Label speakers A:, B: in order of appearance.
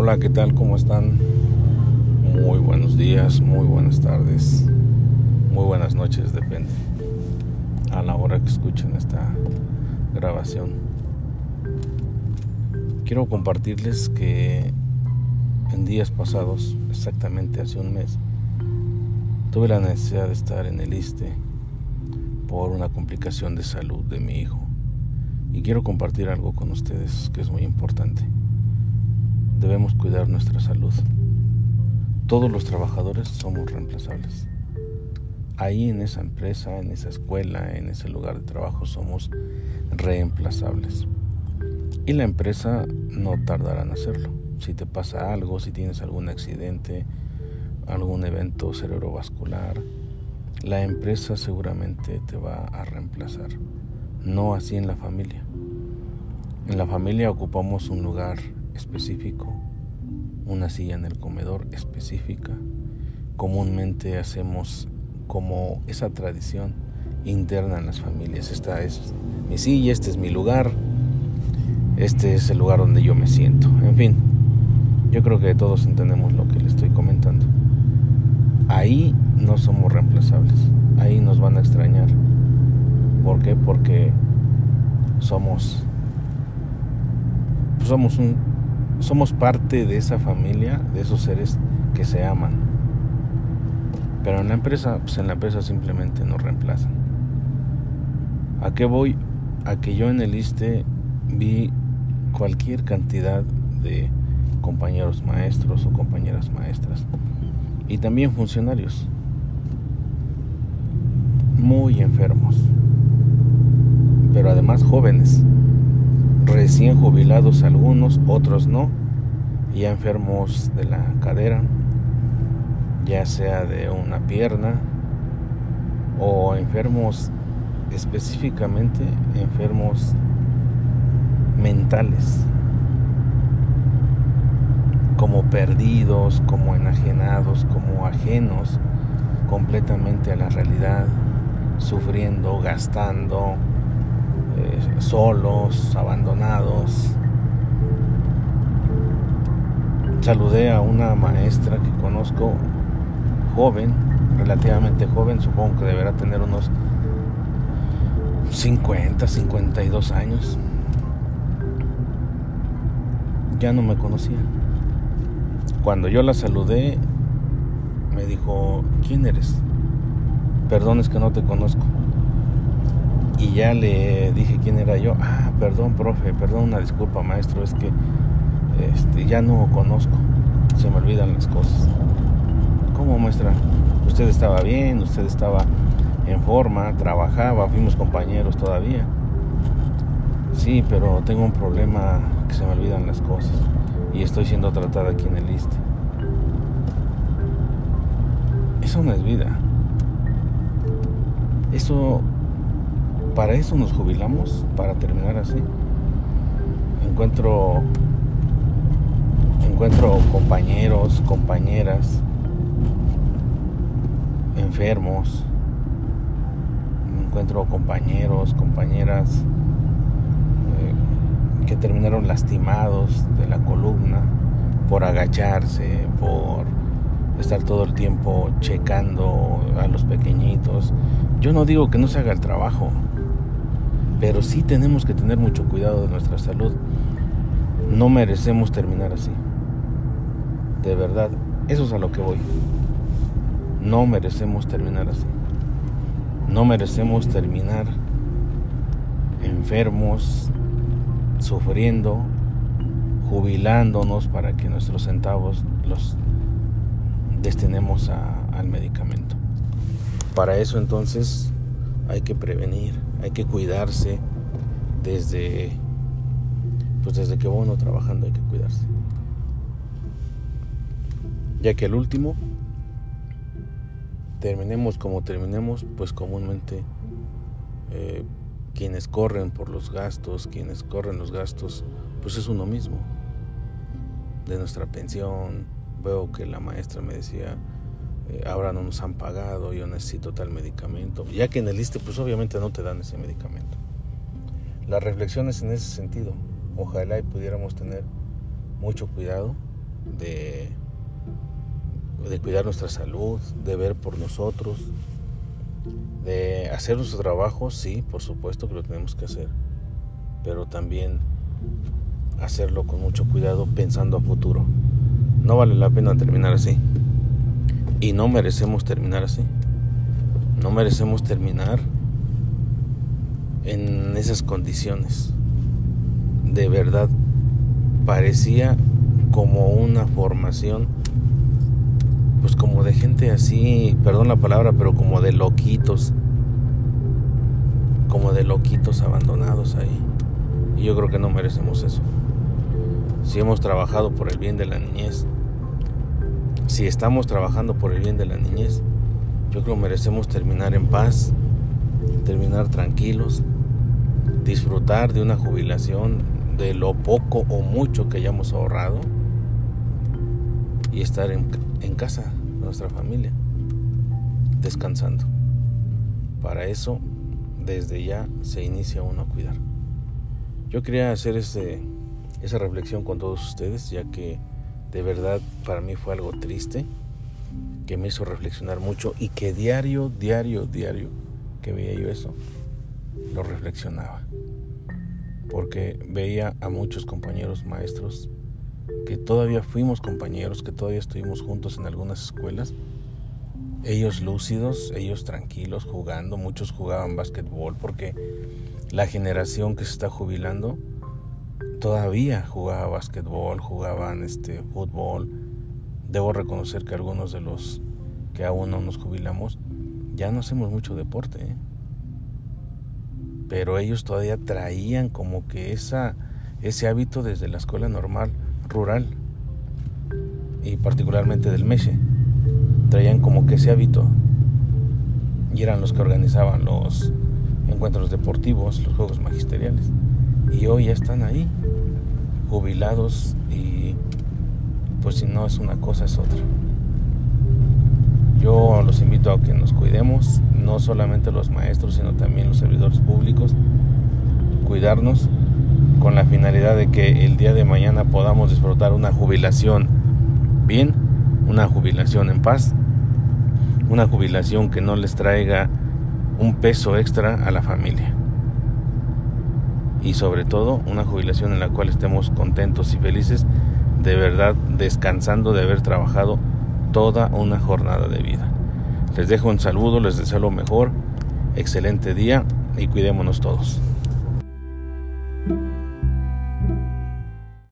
A: Hola, ¿qué tal? ¿Cómo están? Muy buenos días, muy buenas tardes, muy buenas noches, depende. A la hora que escuchen esta grabación. Quiero compartirles que en días pasados, exactamente hace un mes, tuve la necesidad de estar en el ISTE por una complicación de salud de mi hijo. Y quiero compartir algo con ustedes que es muy importante. Debemos cuidar nuestra salud. Todos los trabajadores somos reemplazables. Ahí en esa empresa, en esa escuela, en ese lugar de trabajo somos reemplazables. Y la empresa no tardará en hacerlo. Si te pasa algo, si tienes algún accidente, algún evento cerebrovascular, la empresa seguramente te va a reemplazar. No así en la familia. En la familia ocupamos un lugar específico, una silla en el comedor específica. Comúnmente hacemos como esa tradición interna en las familias. Esta es mi silla, este es mi lugar, este es el lugar donde yo me siento. En fin, yo creo que todos entendemos lo que le estoy comentando. Ahí no somos reemplazables, ahí nos van a extrañar. ¿Por qué? Porque somos somos un somos parte de esa familia, de esos seres que se aman. Pero en la empresa, pues en la empresa simplemente nos reemplazan. ¿A qué voy? A que yo en el ISTE vi cualquier cantidad de compañeros maestros o compañeras maestras y también funcionarios muy enfermos, pero además jóvenes recién jubilados algunos, otros no, ya enfermos de la cadera, ya sea de una pierna o enfermos específicamente enfermos mentales, como perdidos, como enajenados, como ajenos completamente a la realidad, sufriendo, gastando, solos, abandonados. Saludé a una maestra que conozco, joven, relativamente joven, supongo que deberá tener unos 50, 52 años. Ya no me conocía. Cuando yo la saludé, me dijo, ¿quién eres? Perdón, es que no te conozco y ya le dije yo. Ah, perdón, profe, perdón, una disculpa, maestro, es que este, ya no conozco, se me olvidan las cosas. ¿Cómo, maestra? Usted estaba bien, usted estaba en forma, trabajaba, fuimos compañeros todavía. Sí, pero tengo un problema que se me olvidan las cosas y estoy siendo tratada aquí en el ISTE. Eso no es vida. Eso para eso nos jubilamos, para terminar así. Encuentro encuentro compañeros, compañeras enfermos. Encuentro compañeros, compañeras eh, que terminaron lastimados de la columna por agacharse, por estar todo el tiempo checando a los pequeñitos. Yo no digo que no se haga el trabajo, pero sí tenemos que tener mucho cuidado de nuestra salud. No merecemos terminar así. De verdad, eso es a lo que voy. No merecemos terminar así. No merecemos terminar enfermos, sufriendo, jubilándonos para que nuestros centavos los destinemos al medicamento. Para eso entonces hay que prevenir, hay que cuidarse desde pues desde que va uno trabajando hay que cuidarse. Ya que el último terminemos como terminemos, pues comúnmente eh, quienes corren por los gastos, quienes corren los gastos, pues es uno mismo. De nuestra pensión, veo que la maestra me decía, eh, ahora no nos han pagado, yo necesito tal medicamento, ya que en el liste pues obviamente no te dan ese medicamento. La reflexión es en ese sentido, ojalá y pudiéramos tener mucho cuidado de, de cuidar nuestra salud, de ver por nosotros, de hacer nuestro trabajo, sí, por supuesto que lo tenemos que hacer, pero también hacerlo con mucho cuidado pensando a futuro. No vale la pena terminar así. Y no merecemos terminar así. No merecemos terminar en esas condiciones. De verdad, parecía como una formación, pues como de gente así, perdón la palabra, pero como de loquitos, como de loquitos abandonados ahí. Y yo creo que no merecemos eso. Si hemos trabajado por el bien de la niñez, si estamos trabajando por el bien de la niñez, yo creo merecemos terminar en paz, terminar tranquilos, disfrutar de una jubilación, de lo poco o mucho que hayamos ahorrado y estar en, en casa, nuestra familia, descansando. Para eso, desde ya se inicia uno a cuidar. Yo quería hacer ese, esa reflexión con todos ustedes, ya que de verdad para mí fue algo triste, que me hizo reflexionar mucho y que diario, diario, diario que veía yo eso, lo reflexionaba. Porque veía a muchos compañeros maestros que todavía fuimos compañeros, que todavía estuvimos juntos en algunas escuelas, ellos lúcidos, ellos tranquilos, jugando, muchos jugaban básquetbol porque la generación que se está jubilando todavía jugaba básquetbol, jugaban este fútbol. Debo reconocer que algunos de los que aún no nos jubilamos ya no hacemos mucho deporte. ¿eh? Pero ellos todavía traían como que esa ese hábito desde la escuela normal rural y particularmente del Meche. Traían como que ese hábito y eran los que organizaban los encuentros deportivos, los juegos magisteriales. Y hoy ya están ahí, jubilados y pues si no es una cosa es otra. Yo los invito a que nos cuidemos, no solamente los maestros, sino también los servidores públicos, cuidarnos con la finalidad de que el día de mañana podamos disfrutar una jubilación bien, una jubilación en paz, una jubilación que no les traiga un peso extra a la familia y sobre todo una jubilación en la cual estemos contentos y felices, de verdad descansando de haber trabajado toda una jornada de vida. Les dejo un saludo, les deseo lo mejor, excelente día y cuidémonos todos.